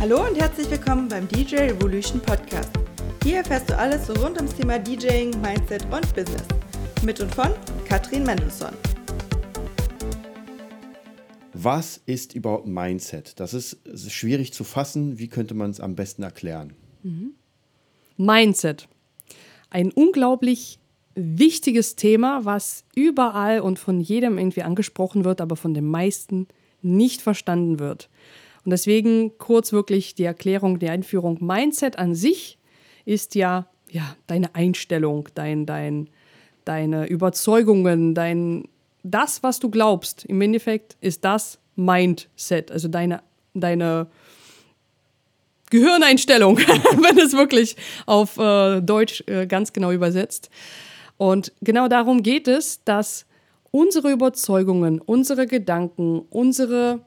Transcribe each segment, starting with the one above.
Hallo und herzlich willkommen beim DJ Revolution Podcast. Hier erfährst du alles rund ums Thema DJing, Mindset und Business. Mit und von Katrin Mendelssohn. Was ist überhaupt Mindset? Das ist schwierig zu fassen. Wie könnte man es am besten erklären? Mhm. Mindset. Ein unglaublich wichtiges Thema, was überall und von jedem irgendwie angesprochen wird, aber von den meisten nicht verstanden wird. Und deswegen kurz wirklich die Erklärung, die Einführung. Mindset an sich ist ja, ja deine Einstellung, dein, dein, deine Überzeugungen, dein, das, was du glaubst. Im Endeffekt ist das Mindset, also deine, deine Gehirneinstellung, wenn es wirklich auf äh, Deutsch äh, ganz genau übersetzt. Und genau darum geht es, dass unsere Überzeugungen, unsere Gedanken, unsere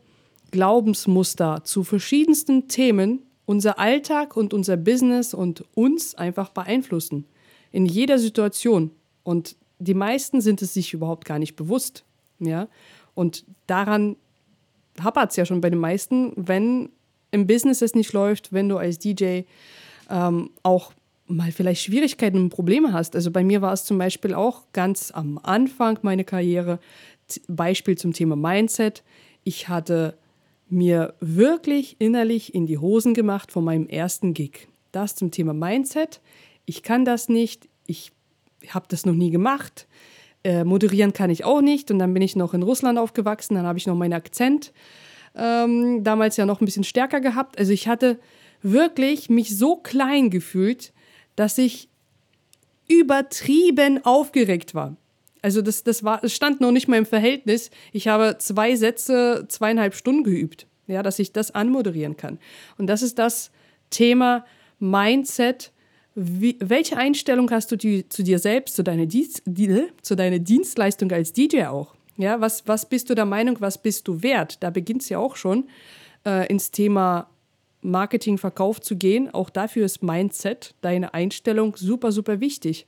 Glaubensmuster zu verschiedensten Themen unser Alltag und unser Business und uns einfach beeinflussen. In jeder Situation. Und die meisten sind es sich überhaupt gar nicht bewusst. Ja? Und daran hapert es ja schon bei den meisten, wenn im Business es nicht läuft, wenn du als DJ ähm, auch mal vielleicht Schwierigkeiten und Probleme hast. Also bei mir war es zum Beispiel auch ganz am Anfang meiner Karriere, Beispiel zum Thema Mindset. Ich hatte mir wirklich innerlich in die Hosen gemacht von meinem ersten Gig. Das zum Thema Mindset. Ich kann das nicht, ich habe das noch nie gemacht. Äh, moderieren kann ich auch nicht. Und dann bin ich noch in Russland aufgewachsen, dann habe ich noch meinen Akzent ähm, damals ja noch ein bisschen stärker gehabt. Also ich hatte wirklich mich so klein gefühlt, dass ich übertrieben aufgeregt war. Also das, das, war, das stand noch nicht mal im Verhältnis. Ich habe zwei Sätze, zweieinhalb Stunden geübt, ja, dass ich das anmoderieren kann. Und das ist das Thema Mindset. Wie, welche Einstellung hast du die, zu dir selbst, zu deiner, Dienst, die, zu deiner Dienstleistung als DJ auch? Ja, was, was bist du der Meinung, was bist du wert? Da beginnt es ja auch schon, äh, ins Thema Marketing, Verkauf zu gehen. Auch dafür ist Mindset, deine Einstellung, super, super wichtig.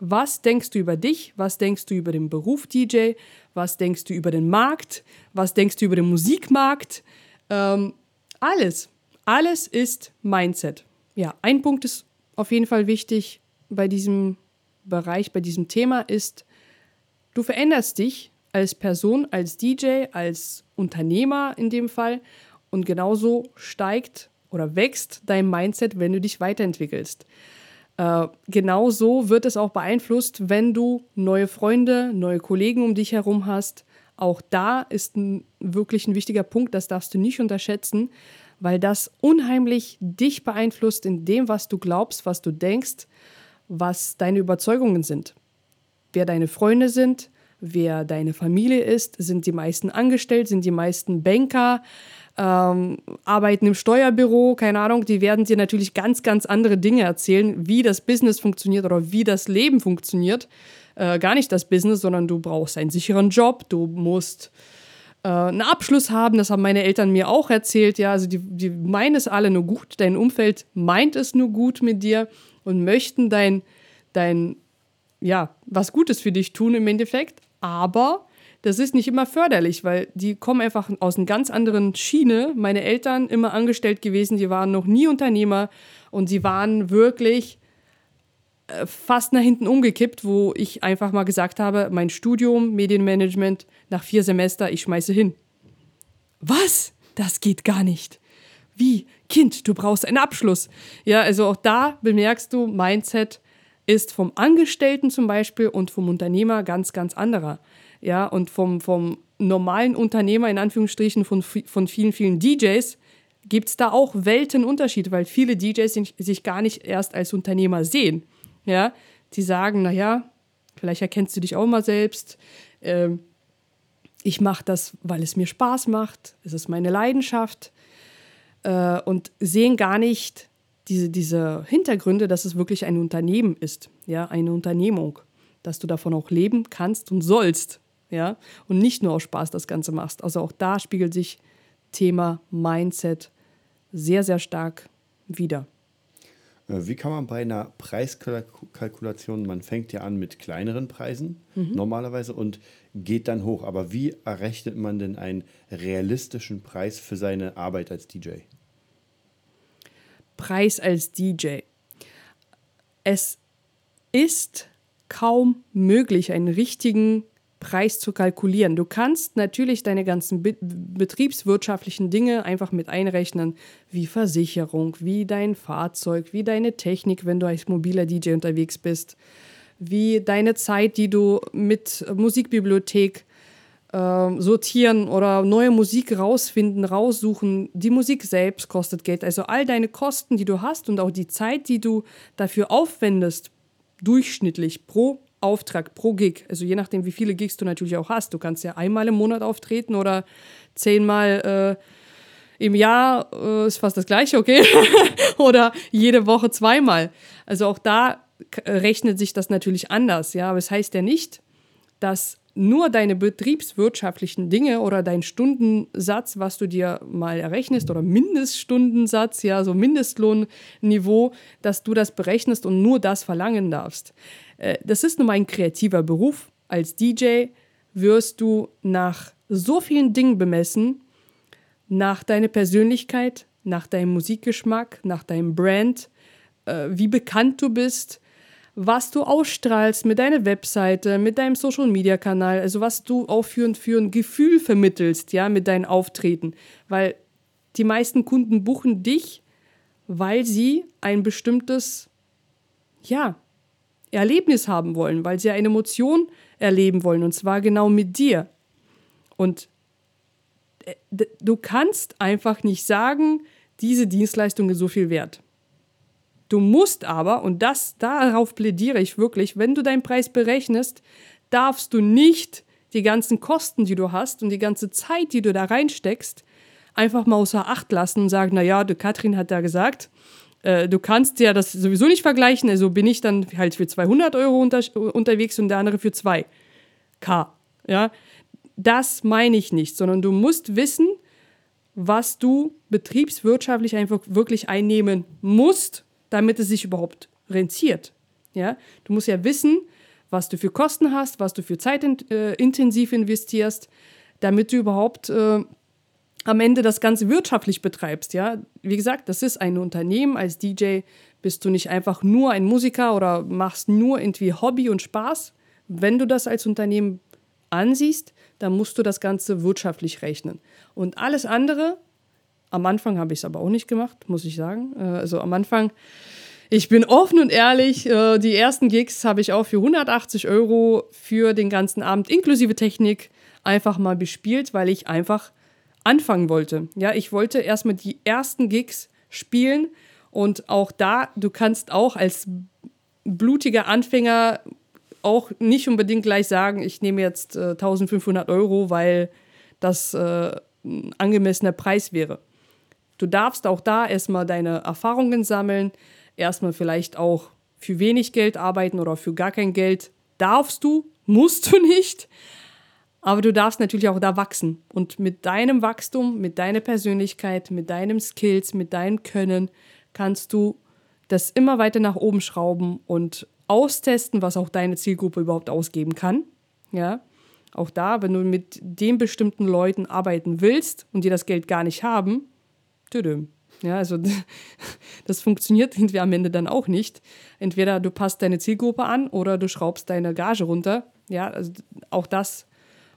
Was denkst du über dich? Was denkst du über den Beruf DJ? Was denkst du über den Markt? Was denkst du über den Musikmarkt? Ähm, alles. Alles ist Mindset. Ja, ein Punkt ist auf jeden Fall wichtig bei diesem Bereich, bei diesem Thema ist, du veränderst dich als Person, als DJ, als Unternehmer in dem Fall und genauso steigt oder wächst dein Mindset, wenn du dich weiterentwickelst. Äh, genauso wird es auch beeinflusst, wenn du neue Freunde, neue Kollegen um dich herum hast. Auch da ist ein, wirklich ein wichtiger Punkt, das darfst du nicht unterschätzen, weil das unheimlich dich beeinflusst in dem, was du glaubst, was du denkst, was deine Überzeugungen sind. Wer deine Freunde sind, wer deine Familie ist, sind die meisten angestellt, sind die meisten Banker, ähm, arbeiten im Steuerbüro, keine Ahnung, die werden dir natürlich ganz, ganz andere Dinge erzählen, wie das Business funktioniert oder wie das Leben funktioniert. Äh, gar nicht das Business, sondern du brauchst einen sicheren Job, du musst äh, einen Abschluss haben, das haben meine Eltern mir auch erzählt, ja, also die, die meinen es alle nur gut, dein Umfeld meint es nur gut mit dir und möchten dein, dein, ja, was Gutes für dich tun im Endeffekt, aber das ist nicht immer förderlich, weil die kommen einfach aus einer ganz anderen Schiene. Meine Eltern immer angestellt gewesen, die waren noch nie Unternehmer und sie waren wirklich äh, fast nach hinten umgekippt, wo ich einfach mal gesagt habe, mein Studium Medienmanagement nach vier Semester, ich schmeiße hin. Was? Das geht gar nicht. Wie? Kind, du brauchst einen Abschluss. Ja, also auch da bemerkst du, Mindset ist vom Angestellten zum Beispiel und vom Unternehmer ganz, ganz anderer. Ja, und vom, vom normalen Unternehmer, in Anführungsstrichen, von, von vielen, vielen DJs, gibt es da auch Weltenunterschied, weil viele DJs sich gar nicht erst als Unternehmer sehen. Ja, die sagen, naja, vielleicht erkennst du dich auch mal selbst. Äh, ich mache das, weil es mir Spaß macht. Es ist meine Leidenschaft. Äh, und sehen gar nicht diese, diese Hintergründe, dass es wirklich ein Unternehmen ist, ja, eine Unternehmung, dass du davon auch leben kannst und sollst ja, und nicht nur aus Spaß das Ganze machst. Also auch da spiegelt sich Thema Mindset sehr, sehr stark wieder. Äh, wie kann man bei einer Preiskalkulation, man fängt ja an mit kleineren Preisen mhm. normalerweise und geht dann hoch, aber wie errechnet man denn einen realistischen Preis für seine Arbeit als DJ? Preis als DJ. Es ist kaum möglich, einen richtigen Preis zu kalkulieren. Du kannst natürlich deine ganzen be betriebswirtschaftlichen Dinge einfach mit einrechnen, wie Versicherung, wie dein Fahrzeug, wie deine Technik, wenn du als mobiler DJ unterwegs bist, wie deine Zeit, die du mit Musikbibliothek äh, sortieren oder neue Musik rausfinden, raussuchen. Die Musik selbst kostet Geld. Also all deine Kosten, die du hast und auch die Zeit, die du dafür aufwendest, durchschnittlich pro Auftrag pro Gig. Also je nachdem, wie viele Gigs du natürlich auch hast. Du kannst ja einmal im Monat auftreten oder zehnmal äh, im Jahr, äh, ist fast das gleiche, okay? oder jede Woche zweimal. Also auch da rechnet sich das natürlich anders, ja. Aber es das heißt ja nicht, dass nur deine betriebswirtschaftlichen Dinge oder dein Stundensatz, was du dir mal errechnest, oder Mindeststundensatz, ja, so Mindestlohnniveau, dass du das berechnest und nur das verlangen darfst. Äh, das ist nun mal ein kreativer Beruf. Als DJ wirst du nach so vielen Dingen bemessen, nach deiner Persönlichkeit, nach deinem Musikgeschmack, nach deinem Brand, äh, wie bekannt du bist, was du ausstrahlst mit deiner Webseite, mit deinem Social Media Kanal, also was du auch für, ein Gefühl vermittelst, ja, mit deinen Auftreten. Weil die meisten Kunden buchen dich, weil sie ein bestimmtes, ja, Erlebnis haben wollen, weil sie eine Emotion erleben wollen und zwar genau mit dir. Und äh, du kannst einfach nicht sagen, diese Dienstleistung ist so viel wert. Du musst aber, und das darauf plädiere ich wirklich, wenn du deinen Preis berechnest, darfst du nicht die ganzen Kosten, die du hast und die ganze Zeit, die du da reinsteckst, einfach mal außer Acht lassen und sagen, naja, die Katrin hat da gesagt, äh, du kannst ja das sowieso nicht vergleichen, also bin ich dann halt für 200 Euro unter, unterwegs und der andere für 2 K. Ja, das meine ich nicht, sondern du musst wissen, was du betriebswirtschaftlich einfach wirklich einnehmen musst, damit es sich überhaupt rentiert. Ja, du musst ja wissen, was du für Kosten hast, was du für Zeit äh, intensiv investierst, damit du überhaupt äh, am Ende das Ganze wirtschaftlich betreibst. Ja, wie gesagt, das ist ein Unternehmen. Als DJ bist du nicht einfach nur ein Musiker oder machst nur irgendwie Hobby und Spaß. Wenn du das als Unternehmen ansiehst, dann musst du das Ganze wirtschaftlich rechnen. Und alles andere, am Anfang habe ich es aber auch nicht gemacht, muss ich sagen. Äh, also am Anfang, ich bin offen und ehrlich, äh, die ersten Gigs habe ich auch für 180 Euro für den ganzen Abend inklusive Technik einfach mal bespielt, weil ich einfach anfangen wollte. Ja, ich wollte erstmal die ersten Gigs spielen und auch da, du kannst auch als blutiger Anfänger auch nicht unbedingt gleich sagen, ich nehme jetzt äh, 1500 Euro, weil das äh, ein angemessener Preis wäre. Du darfst auch da erstmal deine Erfahrungen sammeln, erstmal vielleicht auch für wenig Geld arbeiten oder für gar kein Geld. Darfst du, musst du nicht. Aber du darfst natürlich auch da wachsen. Und mit deinem Wachstum, mit deiner Persönlichkeit, mit deinen Skills, mit deinem Können kannst du das immer weiter nach oben schrauben und austesten, was auch deine Zielgruppe überhaupt ausgeben kann. Ja, auch da, wenn du mit den bestimmten Leuten arbeiten willst und die das Geld gar nicht haben, tüdüm. Ja, also das funktioniert irgendwie am Ende dann auch nicht. Entweder du passt deine Zielgruppe an oder du schraubst deine Gage runter. Ja, also auch das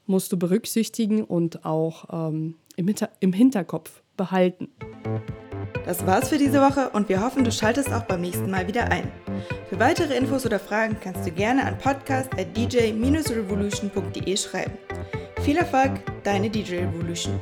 musst du berücksichtigen und auch ähm, im, Hinter im Hinterkopf behalten. Das war's für diese Woche und wir hoffen, du schaltest auch beim nächsten Mal wieder ein. Für weitere Infos oder Fragen kannst du gerne an podcast.dj-revolution.de schreiben. Viel Erfolg, deine DJ Revolution.